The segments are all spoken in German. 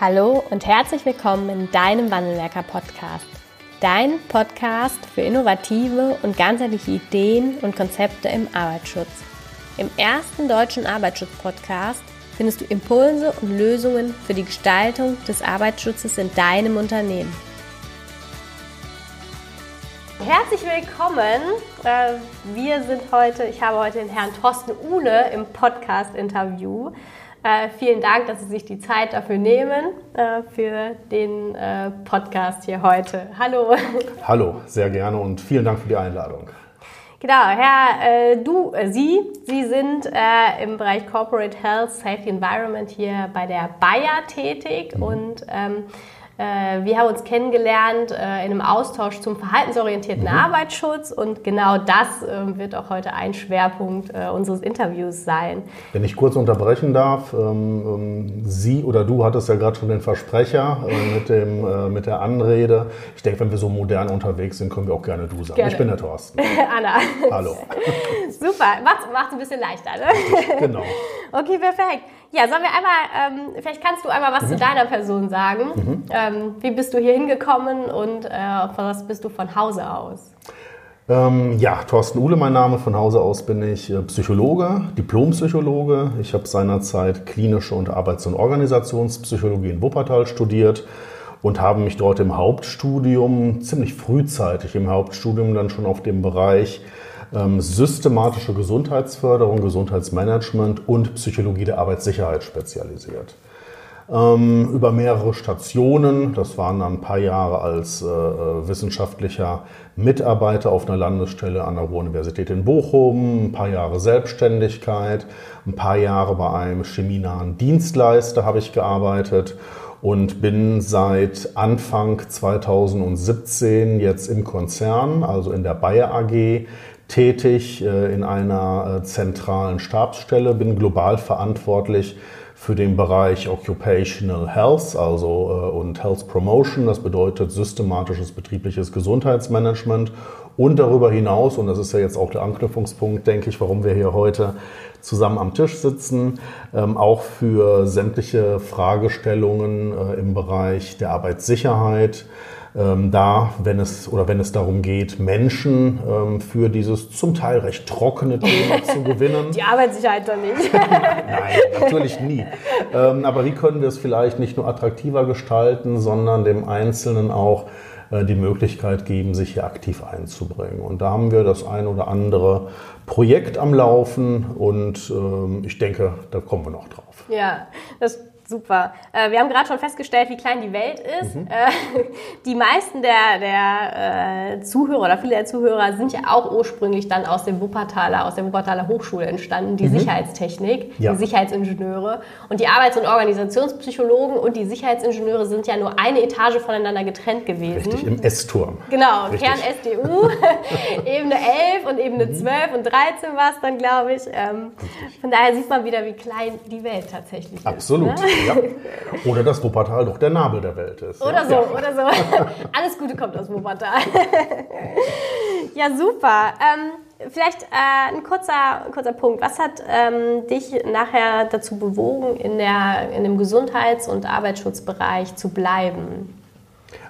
Hallo und herzlich willkommen in deinem Wandelwerker Podcast. Dein Podcast für innovative und ganzheitliche Ideen und Konzepte im Arbeitsschutz. Im ersten deutschen Arbeitsschutz-Podcast findest du Impulse und Lösungen für die Gestaltung des Arbeitsschutzes in deinem Unternehmen. Herzlich willkommen. Äh, wir sind heute, ich habe heute den Herrn Thorsten Uhle im Podcast-Interview. Äh, vielen Dank, dass Sie sich die Zeit dafür nehmen, äh, für den äh, Podcast hier heute. Hallo. Hallo, sehr gerne und vielen Dank für die Einladung. Genau, Herr, äh, du, äh, Sie, Sie sind im Bereich Corporate Health, Safety Environment hier bei der Bayer tätig mhm. und ähm, äh, wir haben uns kennengelernt äh, in einem Austausch zum verhaltensorientierten mhm. Arbeitsschutz und genau das ähm, wird auch heute ein Schwerpunkt äh, unseres Interviews sein. Wenn ich kurz unterbrechen darf, ähm, ähm, Sie oder du hattest ja gerade schon den Versprecher mit, dem, mit der Anrede. Ich denke, wenn wir so modern unterwegs sind, können wir auch gerne du sagen. Gerne. Ich bin der Thorsten. Anna. Hallo. Super, macht es ein bisschen leichter, ne? Genau. Okay, perfekt. Ja, sollen wir einmal, ähm, vielleicht kannst du einmal was mhm. zu deiner Person sagen. Mhm. Ähm, wie bist du hier hingekommen und äh, was bist du von Hause aus? Ähm, ja, Thorsten Uhle, mein Name. Von Hause aus bin ich äh, Psychologe, Diplompsychologe. Ich habe seinerzeit klinische und Arbeits- und Organisationspsychologie in Wuppertal studiert und habe mich dort im Hauptstudium ziemlich frühzeitig im Hauptstudium dann schon auf dem Bereich ähm, systematische Gesundheitsförderung, Gesundheitsmanagement und Psychologie der Arbeitssicherheit spezialisiert. Ähm, über mehrere Stationen, das waren dann ein paar Jahre als äh, äh, wissenschaftlicher Mitarbeiter auf einer Landesstelle an der Ruhr-Universität in Bochum, ein paar Jahre Selbstständigkeit, ein paar Jahre bei einem chemienahen Dienstleister habe ich gearbeitet und bin seit Anfang 2017 jetzt im Konzern, also in der Bayer AG, tätig äh, in einer äh, zentralen Stabsstelle, bin global verantwortlich für den Bereich Occupational Health also, äh, und Health Promotion. Das bedeutet systematisches betriebliches Gesundheitsmanagement und darüber hinaus, und das ist ja jetzt auch der Anknüpfungspunkt, denke ich, warum wir hier heute zusammen am Tisch sitzen, ähm, auch für sämtliche Fragestellungen im Bereich der Arbeitssicherheit, ähm, da, wenn es oder wenn es darum geht, Menschen ähm, für dieses zum Teil recht trockene Thema zu gewinnen. Die Arbeitssicherheit doch nicht. Nein, natürlich nie. Ähm, aber wie können wir es vielleicht nicht nur attraktiver gestalten, sondern dem Einzelnen auch äh, die Möglichkeit geben, sich hier aktiv einzubringen. Und da haben wir das ein oder andere Projekt am Laufen und ähm, ich denke, da kommen wir noch drauf. Ja, das Super. Äh, wir haben gerade schon festgestellt, wie klein die Welt ist. Mhm. Äh, die meisten der, der äh, Zuhörer oder viele der Zuhörer sind ja auch ursprünglich dann aus dem Wuppertaler, aus der Wuppertaler Hochschule entstanden, die mhm. Sicherheitstechnik, ja. die Sicherheitsingenieure. Und die Arbeits- und Organisationspsychologen und die Sicherheitsingenieure sind ja nur eine Etage voneinander getrennt gewesen. Richtig, im S-Turm. Genau, Richtig. Kern SDU, Ebene 11 und Ebene mhm. 12 und 13 war es dann, glaube ich. Ähm, von daher sieht man wieder, wie klein die Welt tatsächlich ist. Absolut. Ne? Ja. Oder dass Wuppertal doch der Nabel der Welt ist. Oder ja. so, ja. oder so. Alles Gute kommt aus Wuppertal. ja, super. Ähm, vielleicht äh, ein kurzer, kurzer Punkt. Was hat ähm, dich nachher dazu bewogen, in, der, in dem Gesundheits- und Arbeitsschutzbereich zu bleiben?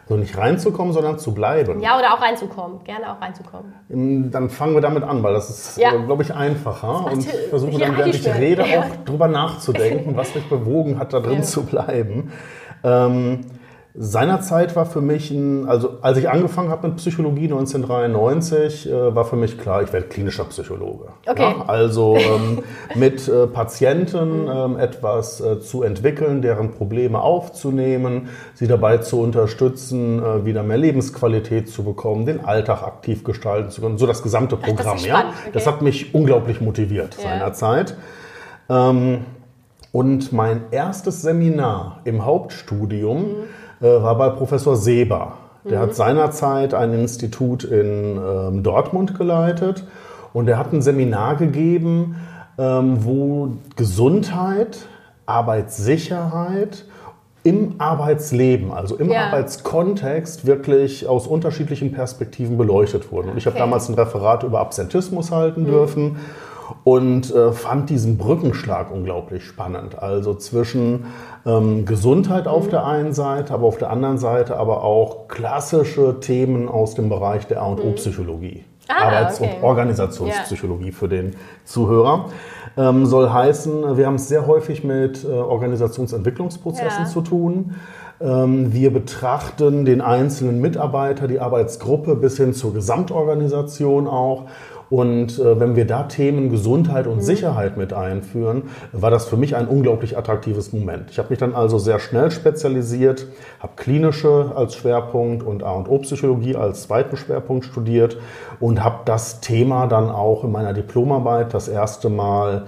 Also nicht reinzukommen, sondern zu bleiben. Ja, oder auch reinzukommen. Gerne auch reinzukommen. Ähm, dann fangen wir damit an, weil das ist, ja. glaube ich, einfacher. Und ich versuche dann, während ich rede, auch drüber nachzudenken, was mich bewogen hat, da drin ja. zu bleiben. Ähm, Seinerzeit war für mich, ein, also als ich angefangen habe mit Psychologie 1993, äh, war für mich klar, ich werde klinischer Psychologe. Okay. Ja, also ähm, mit äh, Patienten ähm, etwas äh, zu entwickeln, deren Probleme aufzunehmen, sie dabei zu unterstützen, äh, wieder mehr Lebensqualität zu bekommen, den Alltag aktiv gestalten zu können, so das gesamte Programm. Das, ja, okay. das hat mich unglaublich motiviert ja. seinerzeit. Ähm, und mein erstes Seminar im Hauptstudium mhm äh, war bei Professor Seber. Der mhm. hat seinerzeit ein Institut in ähm, Dortmund geleitet und er hat ein Seminar gegeben, ähm, wo Gesundheit, Arbeitssicherheit im Arbeitsleben, also im ja. Arbeitskontext, wirklich aus unterschiedlichen Perspektiven beleuchtet wurden. Und ich okay. habe damals ein Referat über Absentismus halten mhm. dürfen. Und äh, fand diesen Brückenschlag unglaublich spannend. Also zwischen ähm, Gesundheit auf mhm. der einen Seite, aber auf der anderen Seite aber auch klassische Themen aus dem Bereich der A&O-Psychologie. Ah, Arbeits- okay. und Organisationspsychologie yeah. für den Zuhörer. Ähm, soll heißen, wir haben es sehr häufig mit äh, Organisationsentwicklungsprozessen ja. zu tun. Ähm, wir betrachten den einzelnen Mitarbeiter, die Arbeitsgruppe bis hin zur Gesamtorganisation auch und äh, wenn wir da Themen Gesundheit und mhm. Sicherheit mit einführen, war das für mich ein unglaublich attraktives Moment. Ich habe mich dann also sehr schnell spezialisiert, habe klinische als Schwerpunkt und A&O-Psychologie als zweiten Schwerpunkt studiert und habe das Thema dann auch in meiner Diplomarbeit das erste Mal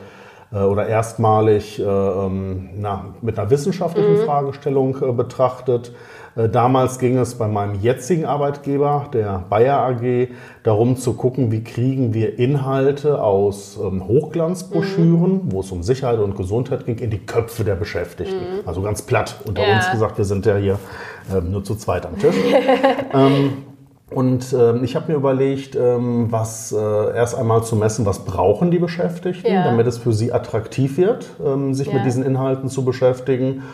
äh, oder erstmalig äh, ähm, na, mit einer wissenschaftlichen mhm. Fragestellung äh, betrachtet. Äh, damals ging es bei meinem jetzigen Arbeitgeber, der Bayer AG, darum zu gucken, wie kriegen wir Inhalte aus ähm, Hochglanzbroschüren, mhm. wo es um Sicherheit und Gesundheit ging, in die Köpfe der Beschäftigten. Mhm. Also ganz platt unter ja. uns gesagt, wir sind ja hier ähm, nur zu zweit am Tisch. ähm, und äh, ich habe mir überlegt, ähm, was äh, erst einmal zu messen, was brauchen die Beschäftigten, ja. damit es für sie attraktiv wird, ähm, sich ja. mit diesen Inhalten zu beschäftigen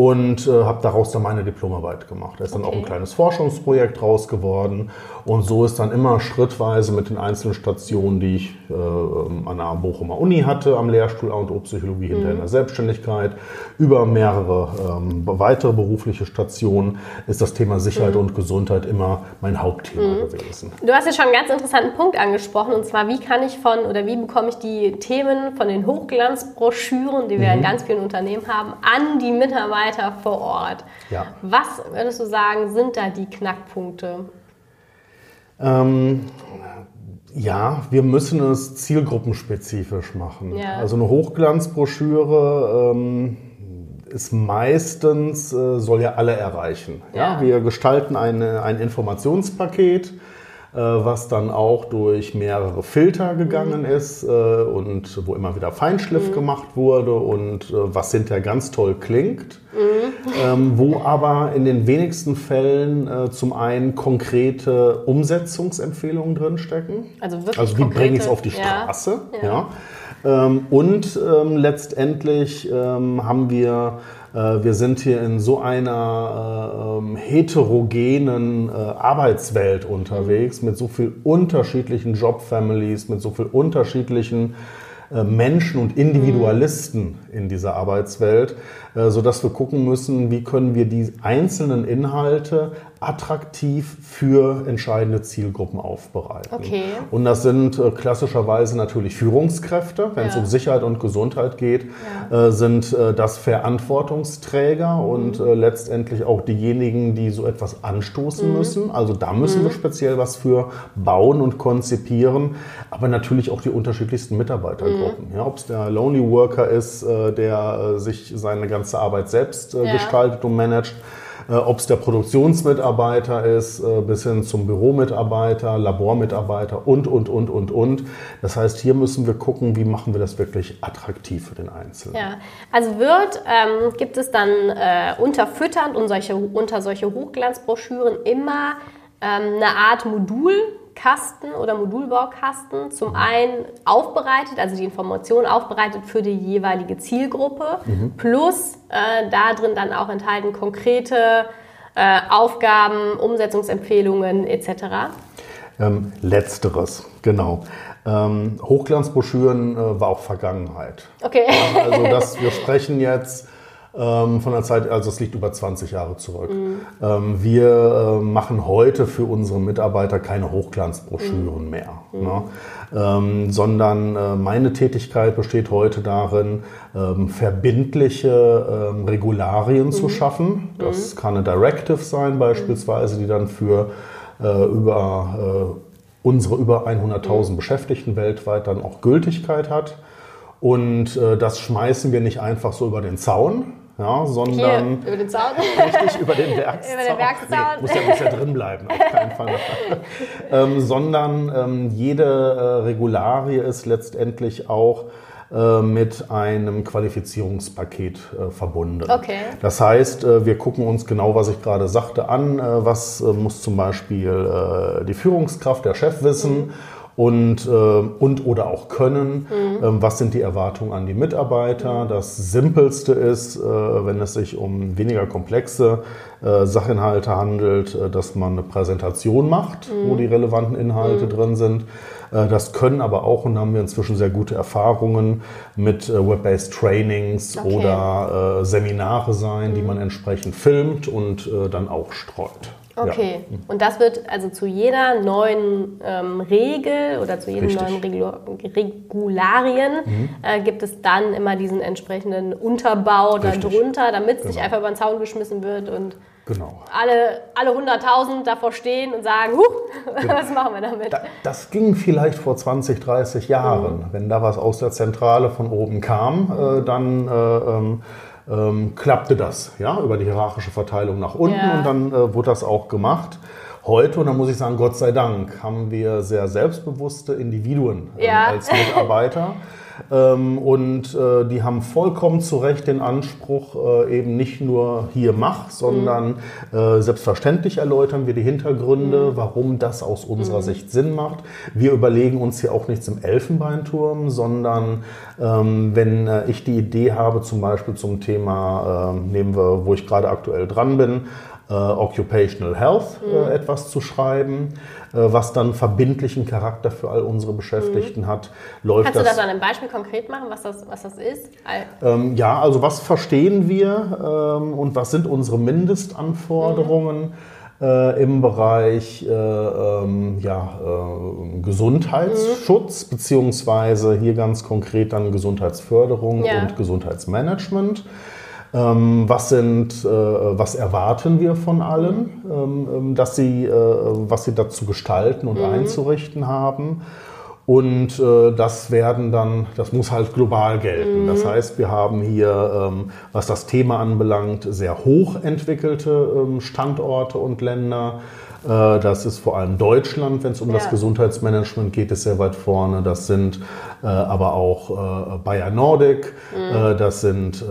und äh, habe daraus dann meine Diplomarbeit gemacht. Da ist okay. dann auch ein kleines Forschungsprojekt raus geworden und so ist dann immer schrittweise mit den einzelnen Stationen, die ich äh, an der Bochumer Uni hatte, am Lehrstuhl A und O Psychologie mhm. hinter in der Selbstständigkeit, über mehrere ähm, weitere berufliche Stationen ist das Thema Sicherheit mhm. und Gesundheit immer mein Hauptthema mhm. gewesen. Du hast ja schon einen ganz interessanten Punkt angesprochen und zwar, wie kann ich von oder wie bekomme ich die Themen von den Hochglanzbroschüren, die wir in mhm. ganz vielen Unternehmen haben, an die Mitarbeiter vor Ort. Ja. Was würdest du sagen, sind da die Knackpunkte? Ähm, ja, wir müssen es zielgruppenspezifisch machen. Ja. Also eine Hochglanzbroschüre ähm, ist meistens, äh, soll ja alle erreichen. Ja. ja wir gestalten eine, ein Informationspaket was dann auch durch mehrere Filter gegangen mhm. ist äh, und wo immer wieder Feinschliff mhm. gemacht wurde und äh, was hinterher ganz toll klingt, mhm. ähm, wo aber in den wenigsten Fällen zum einen konkrete Umsetzungsempfehlungen drinstecken. Also, wirklich also wie bringe ich es auf die Straße? Ja. ja. Ähm, und ähm, letztendlich ähm, haben wir äh, wir sind hier in so einer äh, ähm, heterogenen äh, Arbeitswelt unterwegs mit so viel unterschiedlichen Jobfamilies, mit so viel unterschiedlichen Menschen und Individualisten in dieser Arbeitswelt, sodass wir gucken müssen, wie können wir die einzelnen Inhalte attraktiv für entscheidende Zielgruppen aufbereiten. Okay. Und das sind äh, klassischerweise natürlich Führungskräfte. Wenn ja. es um Sicherheit und Gesundheit geht, ja. äh, sind äh, das Verantwortungsträger mhm. und äh, letztendlich auch diejenigen, die so etwas anstoßen mhm. müssen. Also da müssen mhm. wir speziell was für bauen und konzipieren, aber natürlich auch die unterschiedlichsten Mitarbeitergruppen. Mhm. Ja, Ob es der Lonely Worker ist, äh, der äh, sich seine ganze Arbeit selbst ja. gestaltet und managt, äh, ob es der Produktionsmitarbeiter ist, äh, bis hin zum Büromitarbeiter, Labormitarbeiter und, und, und, und, und. Das heißt, hier müssen wir gucken, wie machen wir das wirklich attraktiv für den Einzelnen. Ja, also wird, ähm, gibt es dann äh, unterfütternd und solche, unter solche Hochglanzbroschüren immer ähm, eine Art Modul, Kasten oder Modulbaukasten zum einen aufbereitet, also die Informationen aufbereitet für die jeweilige Zielgruppe, mhm. plus äh, da drin dann auch enthalten konkrete äh, Aufgaben, Umsetzungsempfehlungen etc. Ähm, letzteres, genau. Ähm, Hochglanzbroschüren äh, war auch Vergangenheit. Okay. also das, wir sprechen jetzt ähm, von der Zeit, also es liegt über 20 Jahre zurück. Mhm. Ähm, wir äh, machen heute für unsere Mitarbeiter keine Hochglanzbroschüren mhm. mehr, mhm. Ne? Ähm, sondern äh, meine Tätigkeit besteht heute darin, ähm, verbindliche ähm, Regularien zu mhm. schaffen. Das mhm. kann eine Directive sein beispielsweise, die dann für äh, über äh, unsere über 100.000 Beschäftigten weltweit dann auch Gültigkeit hat. Und äh, das schmeißen wir nicht einfach so über den Zaun, ja, sondern Hier, über den Zaun. richtig über den Werkszaun. über den Werkszaun. Nee, muss, ja, muss ja drin bleiben, auf keinen Fall. ähm, sondern ähm, jede äh, Regularie ist letztendlich auch äh, mit einem Qualifizierungspaket äh, verbunden. Okay. Das heißt, äh, wir gucken uns genau, was ich gerade sagte, an. Äh, was muss zum Beispiel die Führungskraft, der Chef wissen? Mhm und, äh, und oder auch können. Mhm. Ähm, was sind die Erwartungen an die Mitarbeiter? Mhm. Das Simpelste ist, äh, wenn es sich um weniger komplexe äh, Sachinhalte handelt, äh, dass man eine Präsentation macht, mhm. wo die relevanten Inhalte mhm. drin sind. Äh, das können aber auch, und da haben wir inzwischen sehr gute Erfahrungen mit äh, Web-based Trainings okay. oder Seminare sein, die mhm. man entsprechend filmt und dann auch streut. Okay, ja. und das wird also zu jeder neuen ähm, Regel oder zu jedem Richtig. neuen Regul Regularien mhm. äh, gibt es dann immer diesen entsprechenden Unterbau darunter, damit es genau. nicht einfach über den Zaun geschmissen wird und genau. alle, alle 100.000 davor stehen und sagen, Huch, genau. was machen wir damit? Da, das ging vielleicht vor 20, 30 Jahren. Mhm. Wenn da was aus der Zentrale von oben kam, äh, dann... Äh, ähm, ähm, klappte das, ja, über die hierarchische Verteilung nach unten ja. und dann äh, wurde das auch gemacht. Heute, und da muss ich sagen, Gott sei Dank, haben wir sehr selbstbewusste Individuen äh, ja. als Mitarbeiter. Ähm, und äh, die haben vollkommen zu Recht den Anspruch, äh, eben nicht nur hier mach, sondern mhm. äh, selbstverständlich erläutern wir die Hintergründe, mhm. warum das aus unserer mhm. Sicht Sinn macht. Wir überlegen uns hier auch nichts im Elfenbeinturm, sondern ähm, wenn äh, ich die Idee habe, zum Beispiel zum Thema, ähm, nehmen wir, wo ich gerade aktuell dran bin, äh, Occupational Health äh, mhm. etwas zu schreiben, äh, was dann verbindlichen Charakter für all unsere Beschäftigten mhm. hat. Läuft Kannst das, du das an einem Beispiel konkret machen, was das, was das ist? Ähm, ja, also was verstehen wir ähm, und was sind unsere Mindestanforderungen? Mhm. Äh, im Bereich äh, ähm, ja, äh, Gesundheitsschutz, mhm. beziehungsweise hier ganz konkret dann Gesundheitsförderung ja. und Gesundheitsmanagement. Ähm, was sind, äh, was erwarten wir von allen, ähm, ähm, dass sie, äh, was sie dazu gestalten und mhm. einzurichten haben. Und äh, das werden dann, das muss halt global gelten. Mhm. Das heißt, wir haben hier, ähm, was das Thema anbelangt, sehr hoch entwickelte ähm, Standorte und Länder. Äh, das ist vor allem Deutschland, wenn es um ja. das Gesundheitsmanagement geht, ist sehr weit vorne. Das sind äh, aber auch äh, Bayer Nordic, mhm. das sind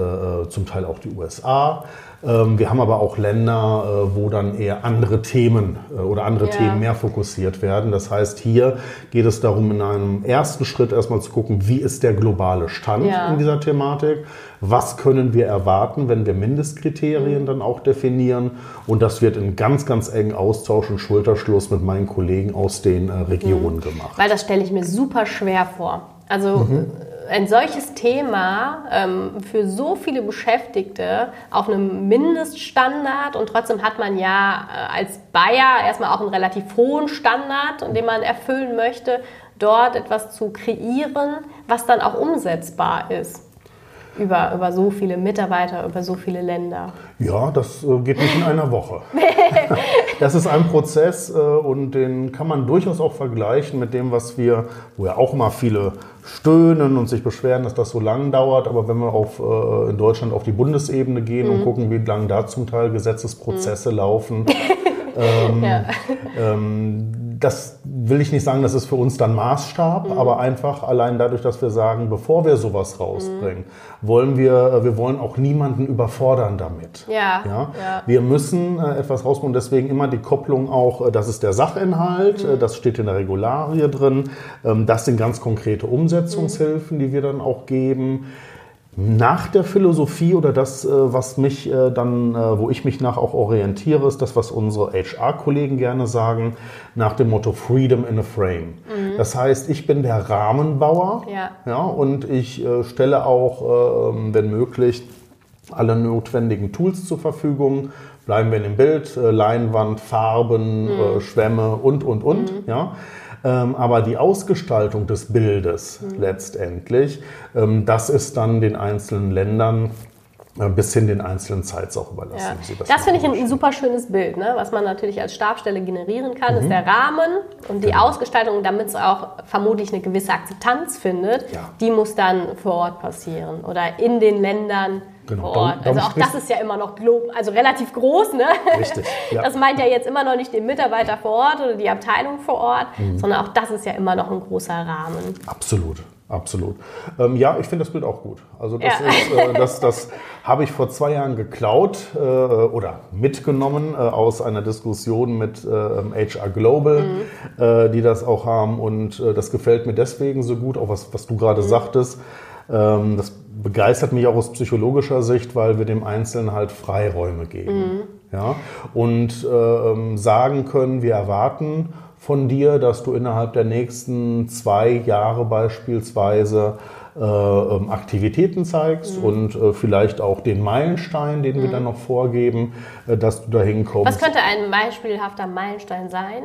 zum Teil auch die USA. Ähm, wir haben aber auch Länder, wo dann eher andere Themen oder andere ja. Themen mehr fokussiert werden. Das heißt, hier geht es darum, in einem ersten Schritt erstmal zu gucken, wie ist der globale Stand ja. in dieser Thematik was können wir erwarten, wenn wir Mindestkriterien dann auch definieren. Und das wird in ganz, ganz engen Austausch und Schulterschluss mit meinen Kollegen aus den äh, Regionen mhm. gemacht. Weil das stelle ich mir super schwer vor. Also mhm. Ein solches Thema ähm, für so viele Beschäftigte auf einem Mindeststandard und trotzdem hat man ja äh, als Bayer erstmal auch einen relativ hohen Standard, den man erfüllen möchte, dort etwas zu kreieren, was dann auch umsetzbar ist über, über so viele Mitarbeiter, über so viele Länder? Ja, das äh, geht nicht in einer Woche. das ist ein Prozess äh, und den kann man durchaus auch vergleichen mit dem, was wir, wo ja auch mal viele stöhnen und sich beschweren, dass das so lang dauert. Aber wenn wir auf, äh, in Deutschland auf die Bundesebene gehen mhm. und gucken, wie lang da zum Teil Gesetzesprozesse mhm. laufen, ähm, ja. ähm, das will ich nicht sagen, das ist für uns dann Maßstab, mhm. aber einfach allein dadurch, dass wir sagen, bevor wir sowas rausbringen, mhm. wollen wir, äh, wir wollen auch niemanden überfordern damit. Ja. ja? ja. Wir müssen äh, etwas rausbringen, deswegen immer die Kopplung auch, äh, das ist der Sachinhalt, mhm. das steht in der Regularie drin, ähm, das sind ganz konkrete Umsetzungshilfen, mhm. die wir dann auch geben nach der Philosophie oder das, äh, was mich äh, dann, äh, wo ich mich nach auch orientiere, ist das, was unsere HR-Kollegen gerne sagen, nach dem Motto Freedom in a Frame. Mhm. Das heißt, ich bin der Rahmenbauer ja. Ja, und ich stelle auch, ähm, wenn möglich, alle notwendigen Tools zur Verfügung. Bleiben wir in dem Bild, Leinwand, Farben, mhm. Schwämme und, und, und. Mhm. Ja. Ähm, aber die Ausgestaltung des Bildes mhm. letztendlich, ähm, das ist dann den einzelnen Ländern äh, bis hin den einzelnen Sites auch überlassen. Ja. das, das finde ich ein, super schönes Bild. Ne? Was man natürlich als Stabstelle generieren kann, mhm. ist der Rahmen und die genau. Ausgestaltung, damit es auch vermutlich eine gewisse Akzeptanz findet, ja. die muss dann vor Ort passieren oder in den Ländern Genau. Vor Ort. Also auch das ist ja immer noch also relativ groß. Ne? Richtig. Ja. Das meint ja jetzt immer noch nicht den Mitarbeiter vor Ort oder die Abteilung vor Ort, mhm. sondern auch das ist ja immer noch ein großer Rahmen. Absolut. Absolut. Ähm, ja, ich finde das Bild auch gut. Also das, ja. ist, äh, das, das habe ich vor zwei Jahren geklaut äh, oder mitgenommen äh, aus einer Diskussion mit HR äh, Global, mhm. Äh, die das auch haben. Und äh, das gefällt mir deswegen so gut, auch was, was du gerade mhm. sagtest. Ähm, das begeistert mich auch aus psychologischer Sicht, weil wir dem Einzelnen halt Freiräume geben. Mhm. Ja? Und ähm, sagen können, wir erwarten von dir, dass du innerhalb der nächsten zwei Jahre beispielsweise äh, ähm, Aktivitäten zeigst mhm. und äh, vielleicht auch den Meilenstein, den mhm. wir dann noch vorgeben, äh, dass du dahin kommst. Was könnte ein beispielhafter Meilenstein sein?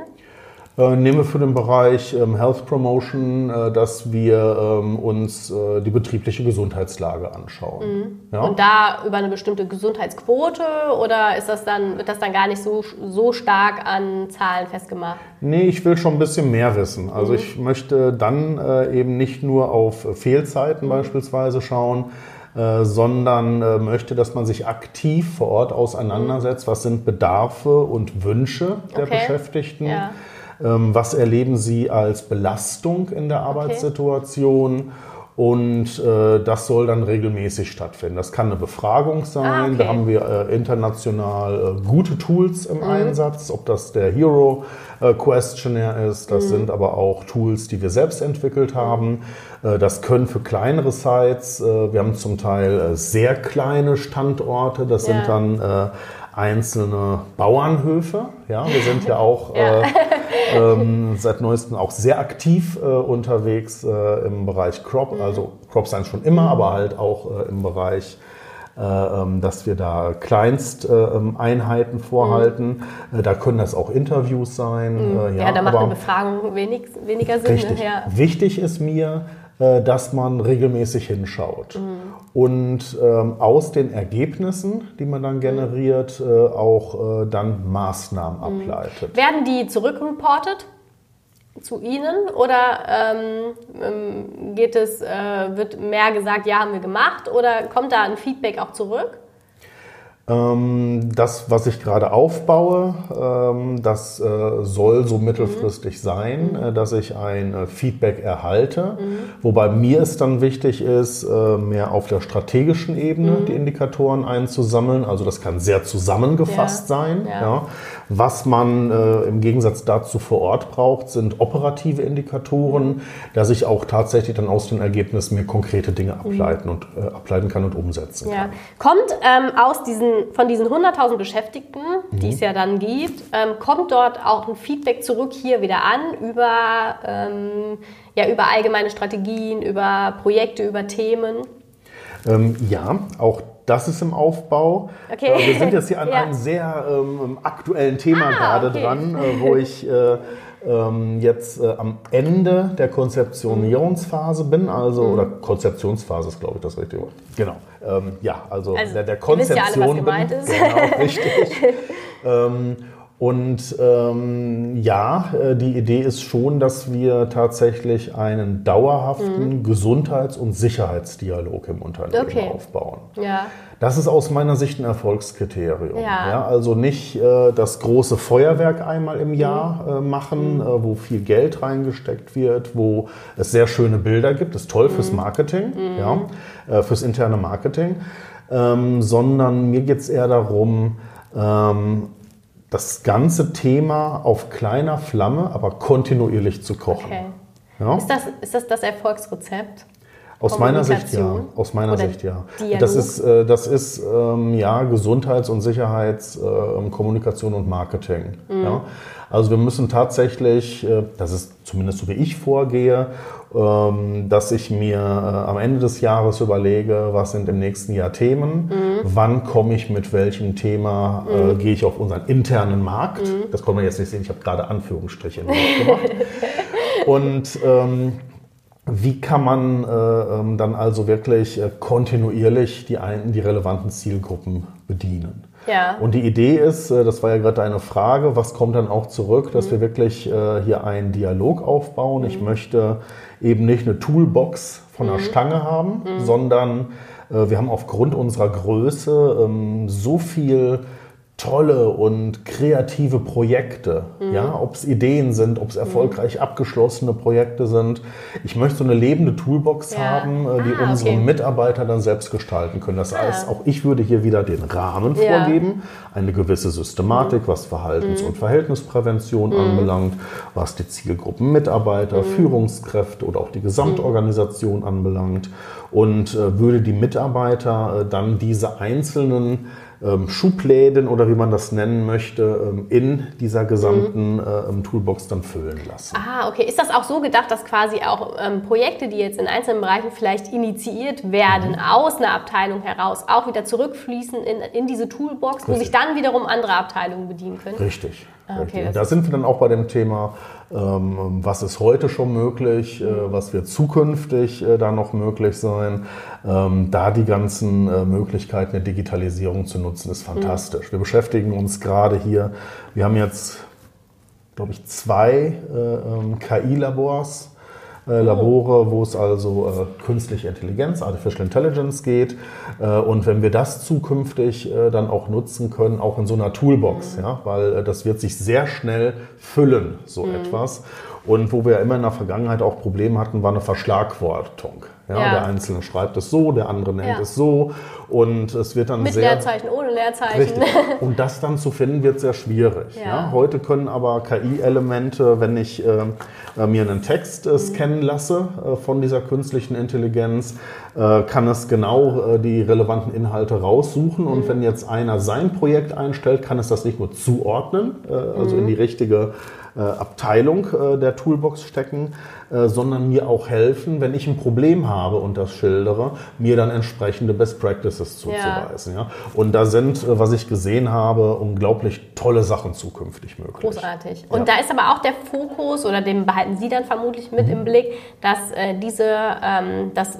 Äh, nehmen wir für den Bereich ähm, Health Promotion, äh, dass wir ähm, uns äh, die betriebliche Gesundheitslage anschauen. Mhm. Ja? Und da über eine bestimmte Gesundheitsquote oder ist das dann, wird das dann gar nicht so, so stark an Zahlen festgemacht? Nee, ich will schon ein bisschen mehr wissen. Also mhm. ich möchte dann äh, eben nicht nur auf Fehlzeiten mhm. beispielsweise schauen, äh, sondern äh, möchte, dass man sich aktiv vor Ort auseinandersetzt, was sind Bedarfe und Wünsche der okay. Beschäftigten. Ja was erleben Sie als Belastung in der Arbeitssituation? Okay. Und äh, das soll dann regelmäßig stattfinden. Das kann eine Befragung sein. Ah, okay. Da haben wir äh, international äh, gute Tools im mhm. Einsatz, ob das der Hero äh, Questionnaire ist. Das mhm. sind aber auch Tools, die wir selbst entwickelt haben. Äh, das können für kleinere Sites, äh, wir haben zum Teil sehr kleine Standorte. Das ja. sind dann einzelne Bauernhöfe. Ja, wir sind ja auch ja. Äh, ähm, seit neuestem auch sehr aktiv äh, unterwegs äh, im Bereich Crop. Mhm. Also Crop Science schon immer, aber halt auch äh, im Bereich äh, ähm, dass wir da Kleinsteinheiten vorhalten. Mhm. Da können das auch Interviews sein. Mhm. Ja, ja, da macht eine Befragung wenig, weniger Sinn. Richtig. Ja. Wichtig ist mir, äh, dass man regelmäßig hinschaut mhm. und ähm, aus den Ergebnissen, die man dann generiert, äh, auch äh, dann Maßnahmen mhm. ableitet. Werden die zurückreportet? Zu Ihnen oder ähm, ähm geht es, äh, wird mehr gesagt, ja, haben wir gemacht oder kommt da ein Feedback auch zurück? Ähm, das, was ich gerade aufbaue, ähm, das äh, soll so mittelfristig sein, mhm. Äh, dass ich ein äh, Feedback erhalte. Mhm. Wobei mir es dann wichtig ist, mehr auf der strategischen Ebene mhm. die Indikatoren einzusammeln. Also das kann sehr zusammengefasst ja. sein. Ja. ja. Was man im Gegensatz dazu vor Ort braucht, sind operative Indikatoren, dass ich auch tatsächlich dann aus den Ergebnissen mir konkrete Dinge mhm. ableiten und ableiten kann und umsetzen kann. Kommt ähm, aus diesen von diesen 100.000 Beschäftigten, mhm. die es ja dann gibt, ähm, kommt dort auch ein Feedback zurück hier wieder an über, ähm, ja, über allgemeine Strategien, über Projekte, über Themen? Ähm, ja, auch das ist im Aufbau. Okay. Äh, wir sind jetzt hier an ja. einem sehr ähm, aktuellen Thema ah, gerade okay. dran, äh, wo ich äh, ähm, jetzt äh, am Ende der Konzeptionierungsphase bin, also mhm. oder Konzeptionsphase ist, glaube ich, das richtige Wort. Genau. Ähm, ja, also, also der, der Konzeption ja alle, was gemeint bin. Ist. Genau, richtig. ähm, und ähm, ja, äh, die Idee ist schon, dass wir tatsächlich einen dauerhaften mhm. Gesundheits- und Sicherheitsdialog im Unternehmen okay. aufbauen. Ja. Das ist aus meiner Sicht ein Erfolgskriterium. Ja. ja also nicht äh, das große Feuerwerk einmal im Jahr mhm. äh, machen, mhm. äh, wo viel Geld reingesteckt wird, wo es sehr schöne Bilder gibt. Das ist toll fürs mhm. Marketing, mhm. ja, äh, fürs interne Marketing. Ähm, sondern mir geht es eher darum, ähm, das ganze Thema auf kleiner Flamme, aber kontinuierlich zu kochen. Okay. Ja? Ist, das, ist das das Erfolgsrezept? Aus meiner Sicht ja. Aus meiner Sicht ja. Dialog? Das ist, äh, das ist ähm, ja Gesundheits- und Sicherheitskommunikation ähm, und Marketing. Mhm. Ja? Also wir müssen tatsächlich, äh, das ist zumindest so wie ich vorgehe, ähm, dass ich mir äh, am Ende des Jahres überlege, was sind im nächsten Jahr Themen, mhm. wann komme ich mit welchem Thema, äh, mhm. gehe ich auf unseren internen Markt. Mhm. Das kann man jetzt nicht sehen, ich habe gerade Anführungsstriche gemacht. Und ähm, wie kann man äh, ähm, dann also wirklich äh, kontinuierlich die, ein, die relevanten Zielgruppen bedienen? Ja. Und die Idee ist, äh, das war ja gerade eine Frage, was kommt dann auch zurück, dass mhm. wir wirklich äh, hier einen Dialog aufbauen. Mhm. Ich möchte eben nicht eine Toolbox von der mhm. Stange haben, mhm. sondern äh, wir haben aufgrund unserer Größe ähm, so viel tolle und kreative Projekte, mhm. ja, ob es Ideen sind, ob es erfolgreich mhm. abgeschlossene Projekte sind. Ich möchte so eine lebende Toolbox ja. haben, äh, die ah, unsere okay. Mitarbeiter dann selbst gestalten können. Das heißt, auch ich würde hier wieder den Rahmen ja. vorgeben, eine gewisse Systematik, mhm. was Verhaltens- mhm. und Verhältnisprävention mhm. anbelangt, was die Zielgruppen Mitarbeiter, mhm. Führungskräfte oder auch die Gesamtorganisation anbelangt und äh, würde die Mitarbeiter äh, dann diese einzelnen Schubläden oder wie man das nennen möchte, ähm, in dieser gesamten mhm. äh, Toolbox dann füllen lassen. Ah, okay. Ist das auch so gedacht, dass quasi auch ähm, Projekte, die jetzt in einzelnen Bereichen vielleicht initiiert werden, mhm. aus einer Abteilung heraus, auch wieder zurückfließen in, in diese Toolbox, Richtig. wo sich dann wiederum andere Abteilungen bedienen können? Richtig. Ah, okay, da sind wir dann auch bei dem Thema, ähm, was ist heute schon möglich, äh, was wird zukünftig äh, da noch möglich sein. Ähm, da die ganzen äh, Möglichkeiten der Digitalisierung zu nutzen, ist fantastisch. Wir beschäftigen uns gerade hier, wir haben jetzt, glaube ich, zwei ähm, KI-Labors äh, Labore, wo es also äh, künstliche Intelligenz, Artificial Intelligence geht. Äh, und wenn wir das zukünftig äh, dann auch nutzen können, auch in so einer Toolbox, mhm. ja, weil äh, das wird sich sehr schnell füllen, so mhm. etwas. Und wo wir immer in der Vergangenheit auch Probleme hatten, war eine Verschlagwortung. Ja, ja. Der Einzelne schreibt es so, der andere nennt ja. es so. Und es wird dann Mit sehr. Leerzeichen, ohne Leerzeichen. Richtig. Und das dann zu finden, wird sehr schwierig. Ja. Heute können aber KI-Elemente, wenn ich äh, äh, mir einen Text äh, mhm. scannen lasse äh, von dieser künstlichen Intelligenz, äh, kann es genau äh, die relevanten Inhalte raussuchen. Und mhm. wenn jetzt einer sein Projekt einstellt, kann es das nicht nur zuordnen, also mhm. in die richtige Abteilung der Toolbox stecken, äh, sondern mir auch helfen, wenn ich ein Problem habe und das schildere, mir dann entsprechende Best Practices zuzuweisen. Ja. ja. Und da sind, äh, was ich gesehen habe, unglaublich tolle Sachen zukünftig möglich. Großartig. Und ja. da ist aber auch der Fokus, oder den behalten Sie dann vermutlich mit mhm. im Blick, dass äh, diese, ähm, dass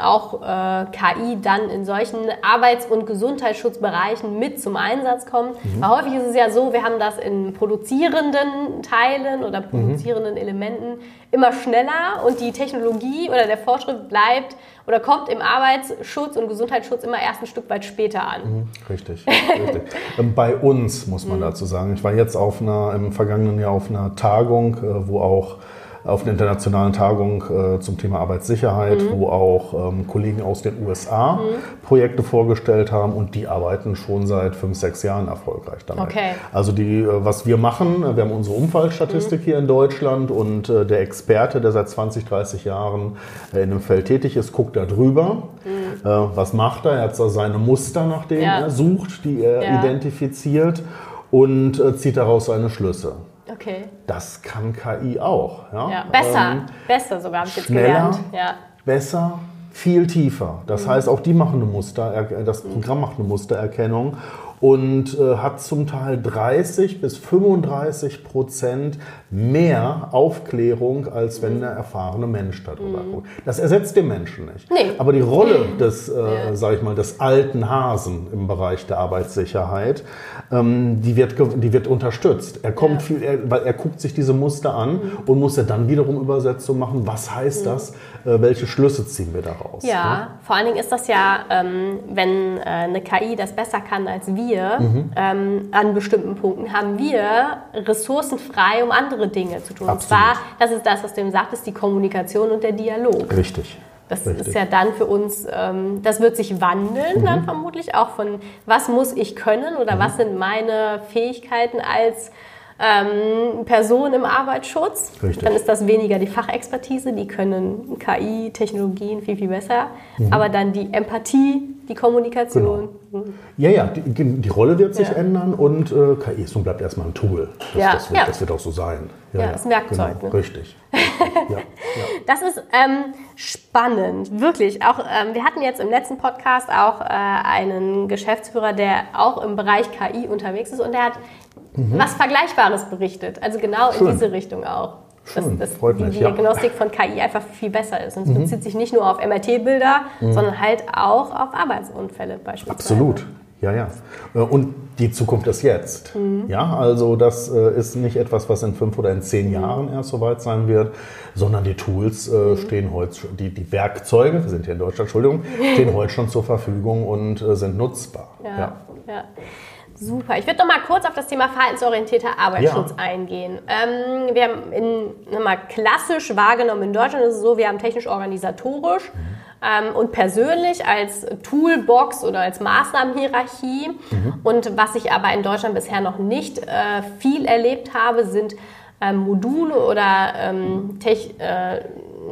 auch äh, KI dann in solchen Arbeits- und Gesundheitsschutzbereichen mit zum Einsatz kommt. Mhm. Weil häufig ist es ja so, wir haben das in produzierenden Teilen oder produzierenden mhm. Elementen immer schneller und die Technologie oder der Fortschritt bleibt oder kommt im Arbeitsschutz und Gesundheitsschutz immer erst ein Stück weit später an. Mhm, richtig. richtig. Ähm, bei uns muss man mhm. dazu sagen. Ich war jetzt auf einer, im vergangenen Jahr auf einer Tagung, äh, wo auch auf einer internationalen Tagung äh, zum Thema Arbeitssicherheit, mhm. wo auch ähm, Kollegen aus den USA mhm. Projekte vorgestellt haben und die arbeiten schon seit fünf, sechs Jahren erfolgreich damit. Okay. Also die, äh, was wir machen, äh, wir haben unsere Unfallstatistik mhm. hier in Deutschland und äh, der Experte, der seit 20, 30 Jahren äh, in dem Feld tätig ist, guckt da drüber. Mhm. Äh, was macht er? Er hat so seine Muster, nach denen ja. er sucht, die er ja. identifiziert und zieht daraus seine Schlüsse. Okay. Das kann KI auch. Ja, ja besser, ähm, besser sogar, habe ich jetzt gelernt. Ja. Besser, viel tiefer. Das mhm. heißt, auch die machen eine Muster, das Programm macht eine Mustererkennung und äh, hat zum Teil 30 bis 35 Prozent mehr Aufklärung, als wenn der erfahrene Mensch darüber mhm. guckt. Das ersetzt den Menschen nicht. Nee. Aber die Rolle des, äh, ja. sag ich mal, des alten Hasen im Bereich der Arbeitssicherheit, ähm, die, wird, die wird unterstützt. Er kommt ja. viel, er, weil er guckt sich diese Muster an mhm. und muss ja dann wiederum Übersetzung machen. Was heißt mhm. das? Äh, welche Schlüsse ziehen wir daraus? Ja, ne? vor allen Dingen ist das ja, ähm, wenn äh, eine KI das besser kann als wir, wir mhm. ähm, an bestimmten Punkten haben wir Ressourcen frei, um andere Dinge zu tun. Absolut. Und zwar, das ist das, was du eben sagtest, die Kommunikation und der Dialog. Richtig. Das Richtig. ist ja dann für uns, ähm, das wird sich wandeln mhm. dann vermutlich auch von, was muss ich können oder mhm. was sind meine Fähigkeiten als ähm, Person im Arbeitsschutz. Richtig. Dann ist das weniger die Fachexpertise, die können KI, Technologien viel, viel besser. Mhm. Aber dann die Empathie, die Kommunikation. Genau. Ja, ja, die, die, Rolle wird sich ja. ändern und äh, KI ist und bleibt erstmal ein Tool. Das, ja. das, wird, ja. das wird auch so sein. Ja, ja. ist ein Werkzeug. Genau. Ne? Richtig. Das ist ähm, spannend, wirklich. Auch ähm, wir hatten jetzt im letzten Podcast auch äh, einen Geschäftsführer, der auch im Bereich KI unterwegs ist und der hat mhm. was Vergleichbares berichtet. Also genau Schön. in diese Richtung auch. Schön, dass, dass freut die mich, Diagnostik ja. von KI einfach viel besser ist. Und es mhm. bezieht sich nicht nur auf MRT-Bilder, mhm. sondern halt auch auf Arbeitsunfälle beispielsweise. Absolut. Ja, ja. Äh, und die Zukunft ist jetzt. Mhm. Ja, also das äh, ist nicht etwas, was in fünf oder in zehn mhm. Jahren erst soweit sein wird, sondern die Tools äh, mhm. stehen heute, die, die Werkzeuge, wir sind hier in Deutschland, Entschuldigung, stehen heute schon zur Verfügung und sind nutzbar. Ja, ja. ja. Super. Ich würde noch mal kurz auf das Thema verhaltensorientierter Arbeitsschutz Ja. eingehen. Ähm, wir haben in, mal klassisch wahrgenommen in Deutschland ist es so, wir haben technisch-organisatorisch ähm, und persönlich als Toolbox oder als Maßnahmenhierarchie. Und was ich aber in Deutschland bisher noch nicht äh, viel erlebt habe, sind ähm, Module oder ähm, Tech, äh,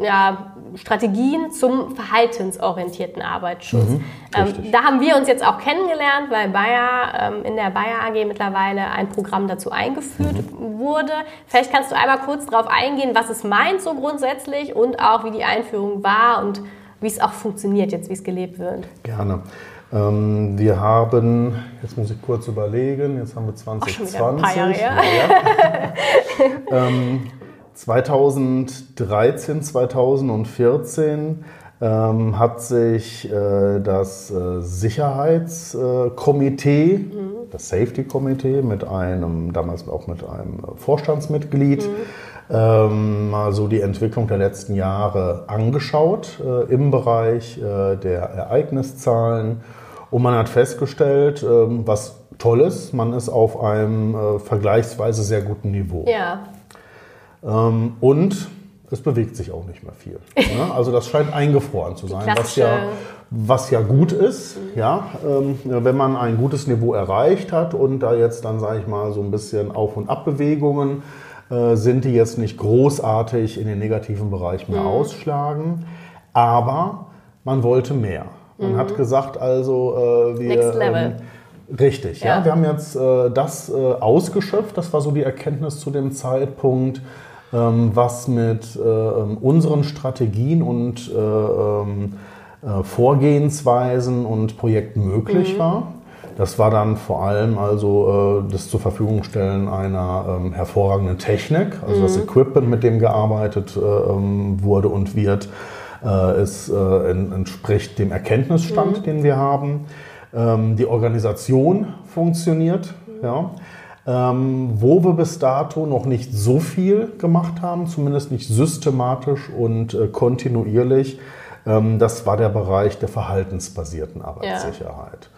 ja, Strategien zum verhaltensorientierten Arbeitsschutz. ähm, richtig. da haben wir uns jetzt auch kennengelernt, weil Bayer ähm, in der Bayer AG mittlerweile ein Programm dazu eingeführt wurde. Vielleicht kannst du einmal kurz darauf eingehen, was es meint so grundsätzlich und auch wie die Einführung war und wie es auch funktioniert jetzt, wie es gelebt wird. Gerne. Ähm, wir haben, jetzt muss ich kurz überlegen, jetzt haben wir schon 2020. wieder ein paar Jahre ja. ähm, 2013, 2014 ähm, hat sich äh, das äh, Sicherheitskomitee, Mhm. das Safety-Komitee, mit einem, damals auch mit einem Vorstandsmitglied, Mhm. ähm, mal so die Entwicklung der letzten Jahre angeschaut äh, im Bereich äh, der Ereigniszahlen. Und man hat festgestellt, ähm, was toll ist, man ist auf einem äh, vergleichsweise sehr guten Niveau. Ja, Ähm, und es bewegt sich auch nicht mehr viel. Ne? Also das scheint eingefroren zu sein, was ja, was ja gut ist, ja, ähm, wenn man ein gutes Niveau erreicht hat und da jetzt dann, sage ich mal, so ein bisschen Auf- und Abbewegungen äh, sind, die jetzt nicht großartig in den negativen Bereich mehr ausschlagen, aber man wollte mehr. Man hat gesagt, also äh, wir... Next level. Ähm, Richtig, ja. Ja. Wir haben jetzt äh, das äh, ausgeschöpft. Das war so die Erkenntnis zu dem Zeitpunkt, ähm, was mit äh, ähm, unseren Strategien und äh, ähm, äh, Vorgehensweisen und Projekten möglich war. Das war dann vor allem also äh, das zur Verfügung stellen einer ähm, hervorragenden Technik, also das Equipment, mit dem gearbeitet äh, ähm, wurde und wird, äh, es äh, en- entspricht dem Erkenntnisstand, den wir haben. Ähm, die Organisation funktioniert, ja. Ähm, wo wir bis dato noch nicht so viel gemacht haben, zumindest nicht systematisch und äh, kontinuierlich, ähm, das war der Bereich der verhaltensbasierten Arbeitssicherheit.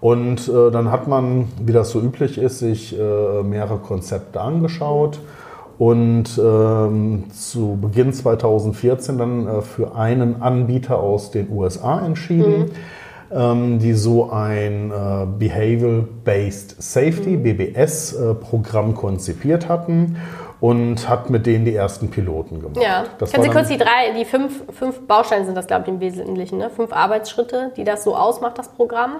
Und äh, dann hat man, wie das so üblich ist, sich äh, mehrere Konzepte angeschaut und ähm, zu Beginn 2014 dann äh, für einen Anbieter aus den USA entschieden, ähm, die so ein äh, Behavioral-Based Safety, BBS-Programm konzipiert hatten und hat mit denen die ersten Piloten gemacht. ja. Das Können Sie kurz die drei, die fünf, fünf Bausteine sind das, glaube ich, im Wesentlichen, ne? Fünf Arbeitsschritte, die das so ausmacht, das Programm.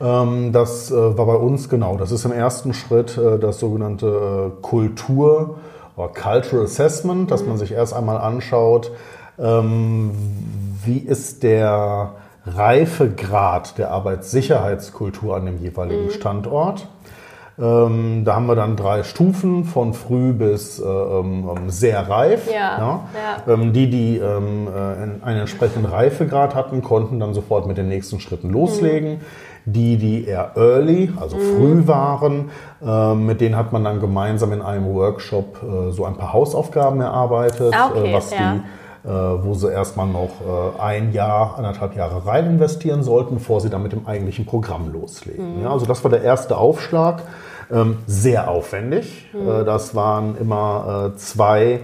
Ähm, das äh, war bei uns genau. Das ist im ersten Schritt äh, das sogenannte äh, Kultur- oder Cultural Assessment, dass man sich erst einmal anschaut, ähm, wie ist der Reifegrad der Arbeitssicherheitskultur an dem jeweiligen Standort. Ähm, da haben wir dann drei Stufen von früh bis äh, ähm, sehr reif. Ja, Ähm, die, die ähm, äh, einen entsprechenden Reifegrad hatten, konnten dann sofort mit den nächsten Schritten loslegen. Die, die eher early, also früh waren, äh, mit denen hat man dann gemeinsam in einem Workshop äh, so ein paar Hausaufgaben erarbeitet, Ah, okay, äh, was ja. die, wo sie erstmal noch äh, ein Jahr, anderthalb Jahre rein investieren sollten, bevor sie dann mit dem eigentlichen Programm loslegen. Ja, also das war der erste Aufschlag. Ähm, sehr aufwendig. Äh, das waren immer äh, zwei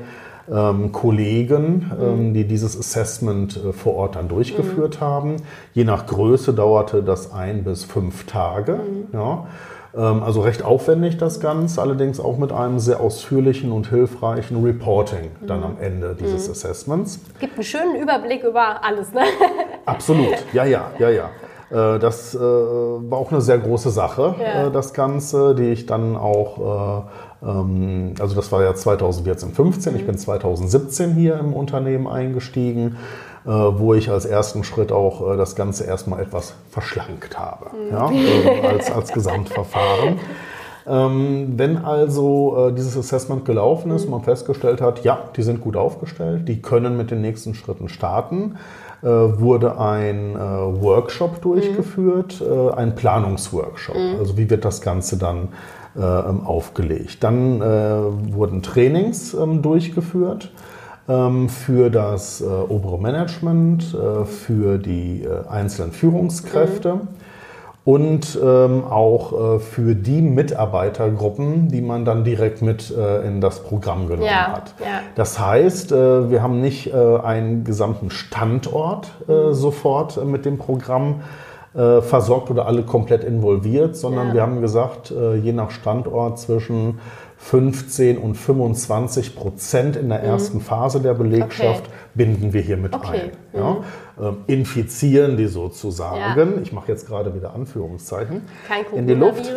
ähm, Kollegen, ähm, die dieses Assessment äh, vor Ort dann durchgeführt haben. Je nach Größe dauerte das ein bis fünf Tage. Ja. Ähm, also recht aufwendig das Ganze, allerdings auch mit einem sehr ausführlichen und hilfreichen Reporting dann am Ende dieses Assessments. Gibt einen schönen Überblick über alles, ne? Absolut, ja, ja, ja, ja. Äh, Das äh, war auch eine sehr große Sache, Ja. äh, das Ganze, die ich dann auch, äh, ähm, also das war ja 2014, 15, ich bin 2017 hier im Unternehmen eingestiegen, wo ich als ersten Schritt auch äh, das Ganze erstmal etwas verschlankt habe, ja, äh, als, als Gesamtverfahren. Ähm, wenn also äh, dieses Assessment gelaufen ist und man festgestellt hat, ja, die sind gut aufgestellt, die können mit den nächsten Schritten starten, äh, wurde ein äh, Workshop durchgeführt, äh, ein Planungsworkshop. Also wie wird das Ganze dann äh, aufgelegt? Dann äh, wurden Trainings ähm, durchgeführt für das äh, obere Management, äh, für die äh, einzelnen Führungskräfte. und ähm, auch äh, für die Mitarbeitergruppen, die man dann direkt mit äh, in das Programm genommen Ja, hat. ja. Das heißt, äh, wir haben nicht einen gesamten Standort äh, sofort mit dem Programm versorgt oder alle komplett involviert, sondern Ja. wir haben gesagt, je nach Standort zwischen 15 und 25 Prozent in der ersten Phase der Belegschaft Mhm. Okay. binden wir hier mit Okay. Mhm. ein. Ja? Ähm, infizieren die sozusagen. Ich mache jetzt gerade wieder Anführungszeichen Kein in die Luft.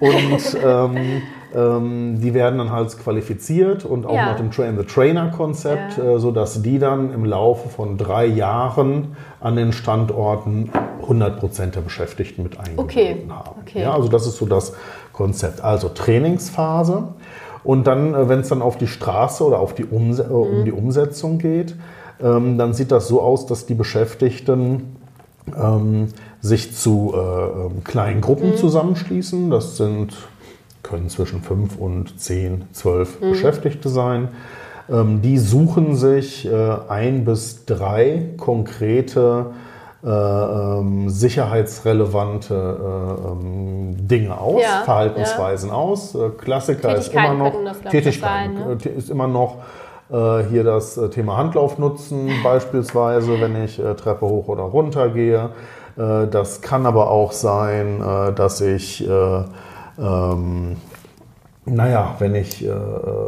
Und ähm, ähm, die werden dann halt qualifiziert und auch Ja. nach dem Train-the-Trainer-Konzept, Ja. äh, sodass die dann im Laufe von drei Jahren an den Standorten 100 Prozent der Beschäftigten mit eingebunden Okay. haben. Okay. Ja, also das ist so das Konzept. Also Trainingsphase. Und dann, äh, wenn es dann auf die Straße oder auf die Umse äh, um die Umsetzung geht, ähm, dann sieht das so aus, dass die Beschäftigten ähm, sich zu äh, ähm, kleinen Gruppen zusammenschließen. Das sind, können zwischen fünf und zehn, zwölf Beschäftigte sein. Ähm, die suchen sich äh, ein bis drei konkrete ähm, sicherheitsrelevante äh, ähm, Dinge aus, Ja, Verhaltensweisen aus. Äh, Klassiker ist immer noch Tätigkeiten sein, ne? äh, ist immer noch äh, hier das äh, Thema Handlauf nutzen, beispielsweise, wenn ich äh, Treppe hoch oder runter gehe. Äh, das kann aber auch sein, äh, dass ich äh, ähm, naja, wenn ich, äh,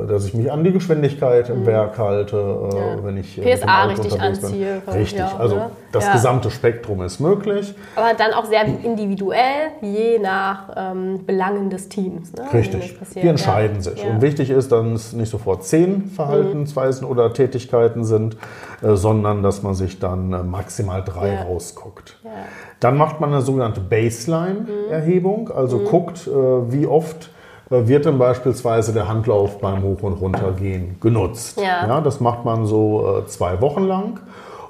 dass ich mich an die Geschwindigkeit im Werk halte, äh, Ja. wenn ich äh, PSA richtig unterwegs bin. anziehe, Richtig, ja, also ne? das Ja. gesamte Spektrum ist möglich. Aber dann auch sehr individuell, je nach ähm, Belangen des Teams. Ne? Richtig. Die entscheiden sich. Und wichtig ist, dass es nicht sofort zehn Verhaltensweisen oder Tätigkeiten sind, äh, sondern dass man sich dann äh, maximal drei rausguckt. Dann macht man eine sogenannte Baseline-Erhebung, also Mhm. guckt, wie oft wird denn beispielsweise der Handlauf beim Hoch- und Runtergehen genutzt. Ja. das macht man so äh, zwei Wochen lang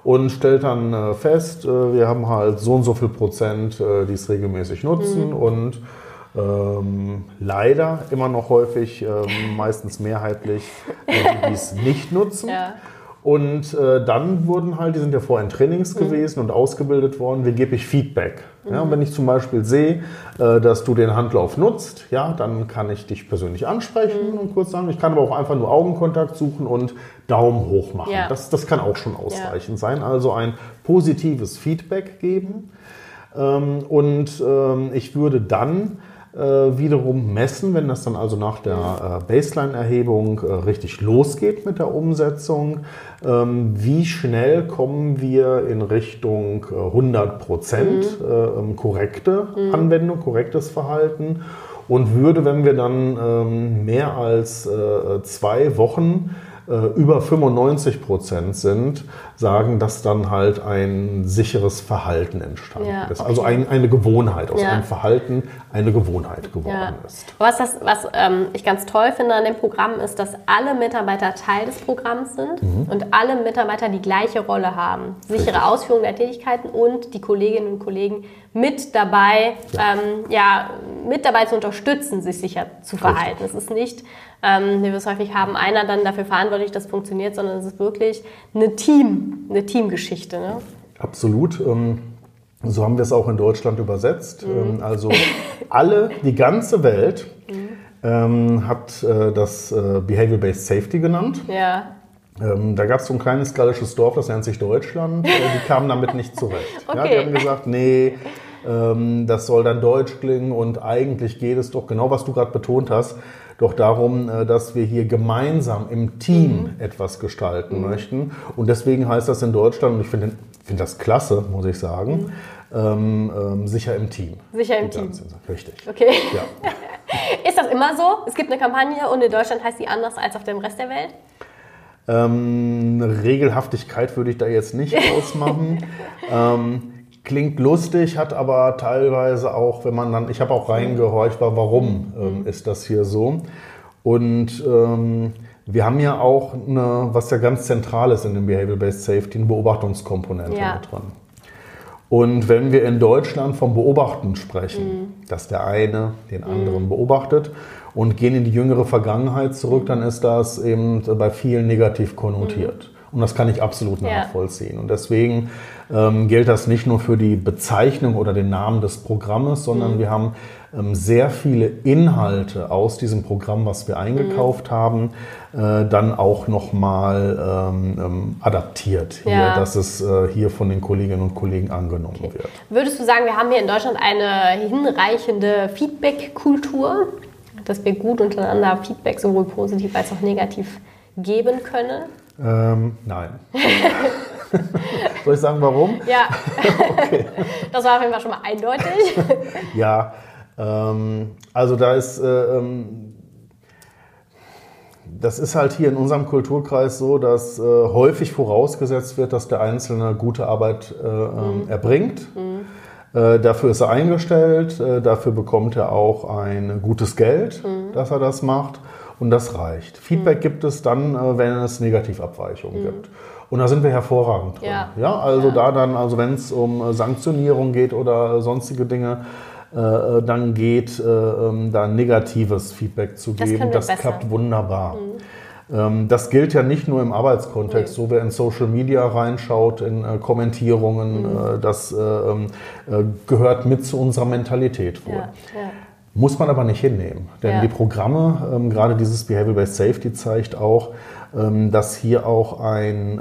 und stellt dann äh, fest, äh, wir haben halt so und so viel Prozent, die es regelmäßig nutzen Mhm. und ähm, leider immer noch häufig, meistens mehrheitlich, die, es nicht nutzen. Ja. Und dann wurden halt, die sind ja vorher in Trainings Mhm. gewesen und ausgebildet worden, wie gebe ich Feedback. Ja, und wenn ich zum Beispiel sehe, äh, dass du den Handlauf nutzt, ja, dann kann ich dich persönlich ansprechen Mhm. und kurz sagen, ich kann aber auch einfach nur Augenkontakt suchen und Daumen hoch machen. Ja. Das, das kann auch schon ausreichend sein. Also ein positives Feedback geben. Ähm, und ähm, ich würde dann wiederum messen, wenn das dann also nach der äh, Baseline-Erhebung äh, richtig losgeht mit der Umsetzung, ähm, wie schnell kommen wir in Richtung äh, 100 Prozent äh, ähm, korrekte Anwendung, korrektes Verhalten? Und würde, wenn wir dann ähm, mehr als äh, zwei Wochen äh, über 95 Prozent sind, sagen, dass dann halt ein sicheres Verhalten entstanden Ja, ist. okay. Also ein, eine Gewohnheit, aus Ja. einem Verhalten eine Gewohnheit geworden Ja. ist. Was, das, was ähm, ich ganz toll finde an dem Programm ist, dass alle Mitarbeiter Teil des Programms sind Mhm. und alle Mitarbeiter die gleiche Rolle haben. Sichere Richtig. Ausführung der Tätigkeiten und die Kolleginnen und Kollegen mit dabei, Ja. Ähm, ja, mit dabei zu unterstützen, sich sicher zu verhalten. Es ist nicht, ähm, wie wir es häufig haben, einer dann dafür verantwortlich, dass es funktioniert, sondern es ist wirklich eine Team, eine Teamgeschichte. Ne? Absolut. ähm, So haben wir es auch in Deutschland übersetzt. Mhm. Ähm, Also alle, die ganze Welt Mhm. ähm, hat äh, das äh, Behavior-Based Safety genannt. Ja, Ähm, da gab es so ein kleines gallisches Dorf, das nennt sich Deutschland. Äh, die kamen damit nicht zurecht. ja, die Okay. haben gesagt, nee, ähm, das soll dann deutsch klingen und eigentlich geht es doch, genau was du gerade betont hast, doch darum, äh, dass wir hier gemeinsam im Team etwas gestalten möchten. Und deswegen heißt das in Deutschland, und ich finde finde das klasse, muss ich sagen, ähm, ähm, sicher im Team. Sicher im Team. Richtig. okay. Ja. Ist das immer so? Es gibt eine Kampagne und in Deutschland heißt die anders als auf dem Rest der Welt? Ähm, Regelhaftigkeit würde ich da jetzt nicht ausmachen. ähm, klingt lustig, hat aber teilweise auch, wenn man dann, ich habe auch reingehorcht, war, warum ähm, ist das hier so? Und ähm, wir haben ja auch eine, was ja ganz zentral ist in dem Behavior-Based Safety, eine Beobachtungskomponente Ja. mit drin. Und wenn wir in Deutschland vom Beobachten sprechen, dass der eine den anderen beobachtet und gehen in die jüngere Vergangenheit zurück, dann ist das eben bei vielen negativ konnotiert. Und das kann ich absolut nachvollziehen. Und deswegen ähm, gilt das nicht nur für die Bezeichnung oder den Namen des Programmes, sondern mhm. wir haben ähm, sehr viele Inhalte aus diesem Programm, was wir eingekauft mhm. haben, äh, dann auch nochmal ähm, ähm, adaptiert, hier, ja. dass es äh, hier von den Kolleginnen und Kollegen angenommen okay. wird. Würdest du sagen, wir haben hier in Deutschland eine hinreichende Feedback-Kultur, dass wir gut untereinander Feedback sowohl positiv als auch negativ geben können? Ähm, nein. Soll ich sagen, warum? Ja. okay. Das war auf jeden Fall schon mal eindeutig. ja, ähm, also da ist, äh, ähm, das ist halt hier in unserem Kulturkreis so, dass äh, häufig vorausgesetzt wird, dass der Einzelne gute Arbeit äh, ähm, mhm. erbringt. Mhm. Äh, dafür ist er eingestellt, äh, dafür bekommt er auch ein gutes Geld, mhm. dass er das macht. Und das reicht. Feedback mhm. gibt es dann, äh, wenn es Negativabweichungen mhm. gibt. Und da sind wir hervorragend drin. Ja, ja also ja. da dann, also wenn es um Sanktionierung geht oder sonstige Dinge, äh, dann geht, äh, ähm, da negatives Feedback zu geben. Das, das klappt wunderbar. Mhm. Ähm, das gilt ja nicht nur im Arbeitskontext, nee. so wer in Social Media reinschaut, in äh, Kommentierungen, mhm. das ähm, gehört mit zu unserer Mentalität wohl. Ja. Muss man aber nicht hinnehmen, denn ja. die Programme, gerade dieses Behavioral-Based Safety zeigt auch, dass hier auch ein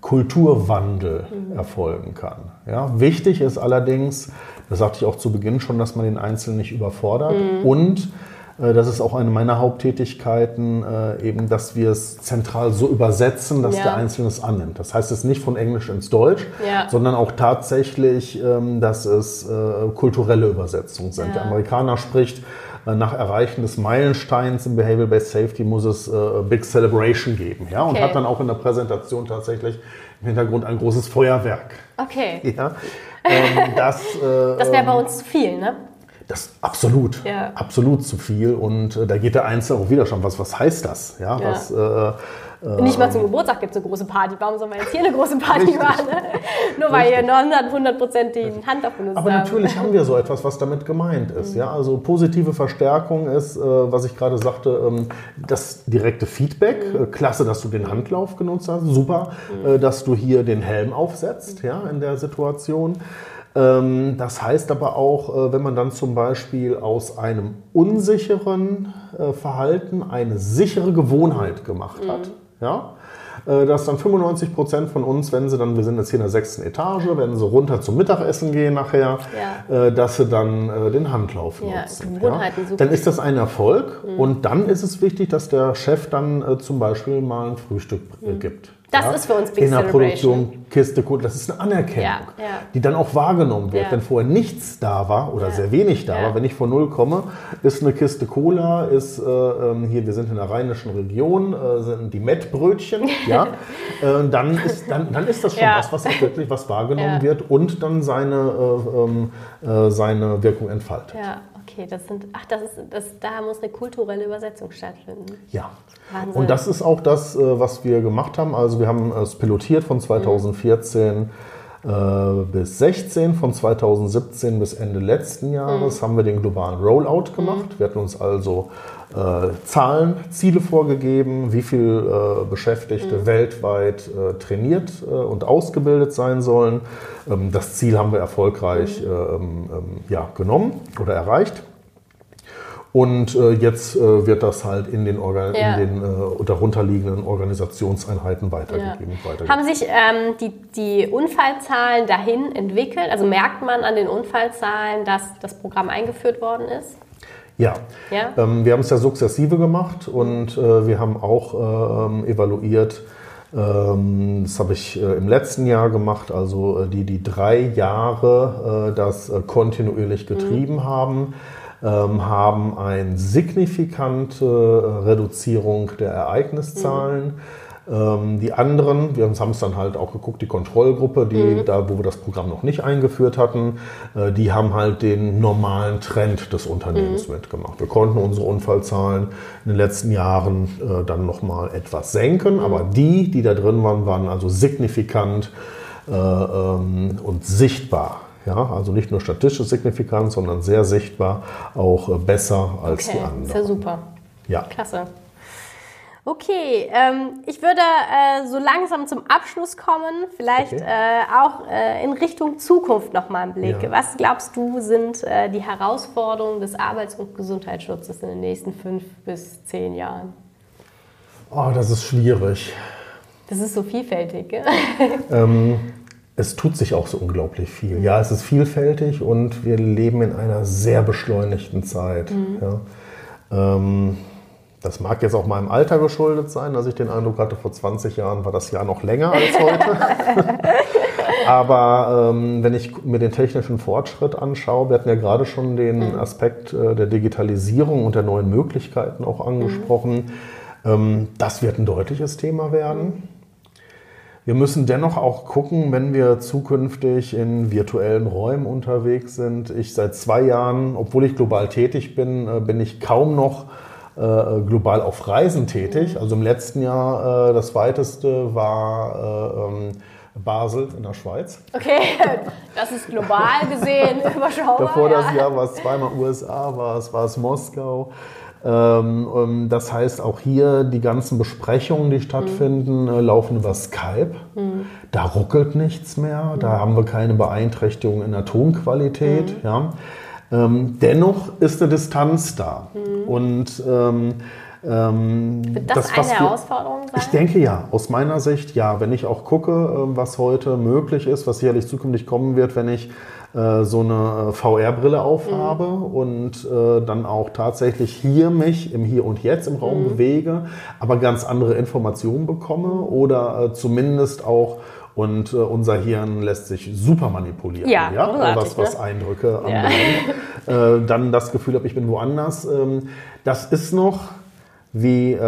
Kulturwandel mhm. erfolgen kann. Ja, wichtig ist allerdings, das sagte ich auch zu Beginn schon, dass man den Einzelnen nicht überfordert mhm. und das ist auch eine meiner Haupttätigkeiten, äh, eben, dass wir es zentral so übersetzen, dass ja. der Einzelne es annimmt. Das heißt es nicht von Englisch ins Deutsch, ja. sondern auch tatsächlich, ähm, dass es äh, kulturelle Übersetzungen sind. Ja. Der Amerikaner spricht nach Erreichen des Meilensteins im Behavioral-Based Safety muss es äh, Big Celebration geben. Ja? Und okay. hat dann auch in der Präsentation tatsächlich im Hintergrund ein großes Feuerwerk. Okay. Ja? Ähm, das äh, das wäre bei uns zu viel, ne? Das absolut, ja. absolut zu viel. Und äh, da geht der Einzelne auch wieder schon, was, was heißt das? Ja, ja. Was, äh, nicht mal zum Geburtstag gibt es eine große Party. Warum soll man jetzt hier eine große Party Richtig. machen? Nur weil Richtig. ihr 100 Prozent die Hand auf benutzt Aber natürlich haben wir so etwas, was damit gemeint ist. Mhm. Ja? Also positive Verstärkung ist, äh, was ich gerade sagte, ähm, das direkte Feedback. Mhm. Äh, klasse, dass du den Handlauf genutzt hast. Super, mhm. Äh, dass du hier den Helm aufsetzt ja, in der Situation. Ähm, das heißt aber auch, wenn man dann zum Beispiel aus einem unsicheren Verhalten eine sichere Gewohnheit gemacht hat, mhm ja? Äh, dass dann 95 Prozent von uns, wenn sie dann, wir sind jetzt hier in der sechsten Etage, wenn sie runter zum Mittagessen gehen nachher, ja. Äh, dass sie dann äh, den Handlauf ja, nutzen. Ja? Dann ist das ein Erfolg mhm. und dann ist es wichtig, dass der Chef dann zum Beispiel mal ein Frühstück mhm. gibt. Das ja, ist für uns Big In der Produktion Kiste Cola, das ist eine Anerkennung, ja, ja. die dann auch wahrgenommen wird. Wenn vorher nichts da war oder sehr wenig da war, wenn ich von Null komme, ist eine Kiste Cola, ist äh, ähm, hier, wir sind in der rheinischen Region, äh, sind die Mettbrötchen, ja, äh, dann, ist, dann, dann ist das schon was, was wirklich was wahrgenommen wird und dann seine, äh, ähm, äh, seine Wirkung entfaltet. Okay, das sind, ach, das ist, das, da muss eine kulturelle Übersetzung stattfinden. Ja. Wahnsinn. Und das ist auch das, äh, was wir gemacht haben. Also wir haben es pilotiert von 2014 mhm. äh, bis 16, von 2017 bis Ende letzten Jahres mhm. haben wir den globalen Rollout gemacht. Mhm. Wir hatten uns also äh, Zahlen, Ziele vorgegeben, wie viele äh, Beschäftigte mhm. weltweit äh, trainiert äh, und ausgebildet sein sollen. Ähm, das Ziel haben wir erfolgreich mhm. ähm, ähm, ja, genommen oder erreicht. Und äh, jetzt äh, wird das halt in den, Organ ja. in den äh, darunterliegenden Organisationseinheiten weitergegeben. Ja. weitergegeben. Haben sich ähm, die, die Unfallzahlen dahin entwickelt? Also merkt man an den Unfallzahlen, dass das Programm eingeführt worden ist? Ja, ja? Ähm, wir haben es ja sukzessive gemacht und äh, wir haben auch ähm, evaluiert, ähm, das habe ich äh, im letzten Jahr gemacht, also äh, die, die drei Jahre das kontinuierlich getrieben mhm. haben haben eine signifikante Reduzierung der Ereigniszahlen. Mhm. Ähm, die anderen, wir haben es dann halt auch geguckt, die Kontrollgruppe, die mhm. da, wo wir das Programm noch nicht eingeführt hatten, äh, die haben halt den normalen Trend des Unternehmens mhm. mitgemacht. Wir konnten unsere Unfallzahlen in den letzten Jahren äh, dann nochmal etwas senken, mhm. aber die, die da drin waren, waren also signifikant äh, ähm, und sichtbar. Ja, also nicht nur statistisch signifikant, sondern sehr sichtbar auch äh, besser als okay, die anderen. Ist ja super. Ja. Klasse. Okay, ähm, ich würde äh, so langsam zum Abschluss kommen, vielleicht Okay. äh, auch äh, in Richtung Zukunft nochmal einen Blick. Ja. Was glaubst du sind äh, die Herausforderungen des Arbeits- und Gesundheitsschutzes in den nächsten fünf bis zehn Jahren? Oh, das ist schwierig. Das ist so vielfältig. gell? Ähm, es tut sich auch so unglaublich viel. Ja, es ist vielfältig und wir leben in einer sehr beschleunigten Zeit. Ja. Ähm, das mag jetzt auch meinem Alter geschuldet sein, dass ich den Eindruck hatte, vor 20 Jahren war das Jahr noch länger als heute. Aber ähm, wenn ich mir den technischen Fortschritt anschaue, wir hatten ja gerade schon den Aspekt äh, der Digitalisierung und der neuen Möglichkeiten auch angesprochen, ähm, das wird ein deutliches Thema werden. Wir müssen dennoch auch gucken, wenn wir zukünftig in virtuellen Räumen unterwegs sind. Ich seit zwei Jahren, obwohl ich global tätig bin, äh, bin ich kaum noch äh, global auf Reisen tätig. Also im letzten Jahr äh, das weiteste war äh, ähm, Basel in der Schweiz. Okay, das ist global gesehen überschaubar. Davor das Jahr war es zweimal USA, war es, war es Moskau. Ähm, ähm, das heißt, auch hier die ganzen Besprechungen, die stattfinden, äh, laufen über Skype. Da ruckelt nichts mehr, da haben wir keine Beeinträchtigung in der Tonqualität. Ja. Ähm, dennoch ist eine Distanz da. Und ähm, ähm, Wird das, was eine Herausforderung sein? ich denke ja, aus meiner Sicht ja. Wenn ich auch gucke, was heute möglich ist, was sicherlich zukünftig kommen wird, wenn ich äh, so eine äh, VR-Brille aufhabe und äh, dann auch tatsächlich hier mich im Hier und Jetzt im Raum bewege, aber ganz andere Informationen bekomme oder äh, zumindest auch und äh, unser Hirn lässt sich super manipulieren, Ja, großartig, was, was ne? Eindrücke Ja. anbelangt. Äh, dann das Gefühl habe, ich bin woanders. Ähm, das ist noch, wie äh,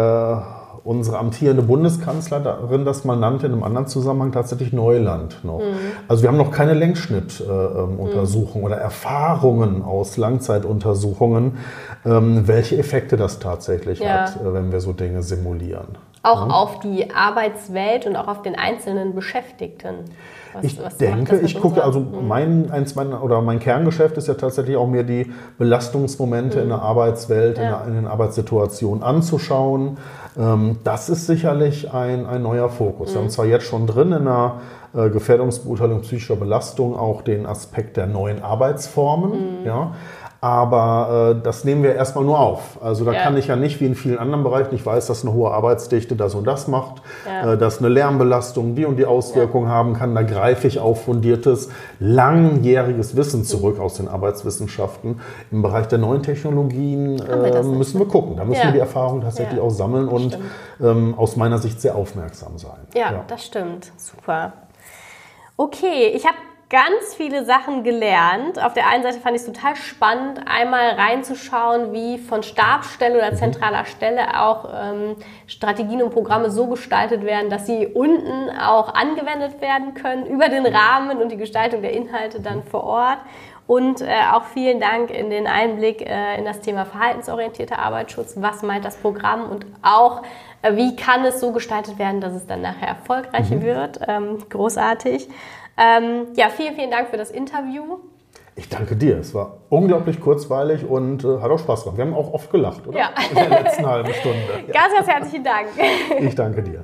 unsere amtierende Bundeskanzlerin das mal nannte in einem anderen Zusammenhang, tatsächlich Neuland noch. Mhm. Also wir haben noch keine Längsschnittuntersuchungen oder Erfahrungen aus Langzeituntersuchungen, ähm, welche Effekte das tatsächlich Ja. hat, äh, wenn wir so Dinge simulieren. Auch auf die Arbeitswelt und auch auf den einzelnen Beschäftigten. Was- Ich was denke, ich gucke, also mein, eins meiner, oder mein Kerngeschäft ist ja tatsächlich auch mir die Belastungsmomente in der Arbeitswelt, in, Ja. der, in den Arbeitssituationen anzuschauen. Ähm, das ist sicherlich ein, ein neuer Fokus. Wir haben zwar jetzt schon drin in der äh, Gefährdungsbeurteilung psychischer Belastung auch den Aspekt der neuen Arbeitsformen, ja. Aber äh, das nehmen wir erstmal nur auf. Also da Ja. kann ich ja nicht wie in vielen anderen Bereichen, ich weiß, dass eine hohe Arbeitsdichte das und das macht, Ja. äh, dass eine Lärmbelastung die und die Auswirkungen haben kann. Da greife ich auf fundiertes, langjähriges Wissen zurück aus den Arbeitswissenschaften. Im Bereich der neuen Technologien äh, müssen wir gucken. Da müssen Ja. wir die Erfahrung tatsächlich Ja. auch sammeln und ähm, aus meiner Sicht sehr aufmerksam sein. Ja, das stimmt. Super. Okay, ich habe ganz viele Sachen gelernt. Auf der einen Seite fand ich es total spannend, einmal reinzuschauen, wie von Stabsstelle oder zentraler Stelle auch ähm, Strategien und Programme so gestaltet werden, dass sie unten auch angewendet werden können, über den Rahmen und die Gestaltung der Inhalte dann vor Ort. Und äh, auch vielen Dank in den Einblick äh, in das Thema verhaltensorientierter Arbeitsschutz. Was meint das Programm und auch, äh, wie kann es so gestaltet werden, dass es dann nachher erfolgreich wird? Ähm, großartig. Ähm, ja, vielen, vielen Dank für das Interview. Ich danke dir. Es war unglaublich kurzweilig und äh, hat auch Spaß gemacht. Wir haben auch oft gelacht, oder? Ja. In der letzten halben Stunde. Ja. Ganz, ganz herzlichen Dank. Ich danke dir.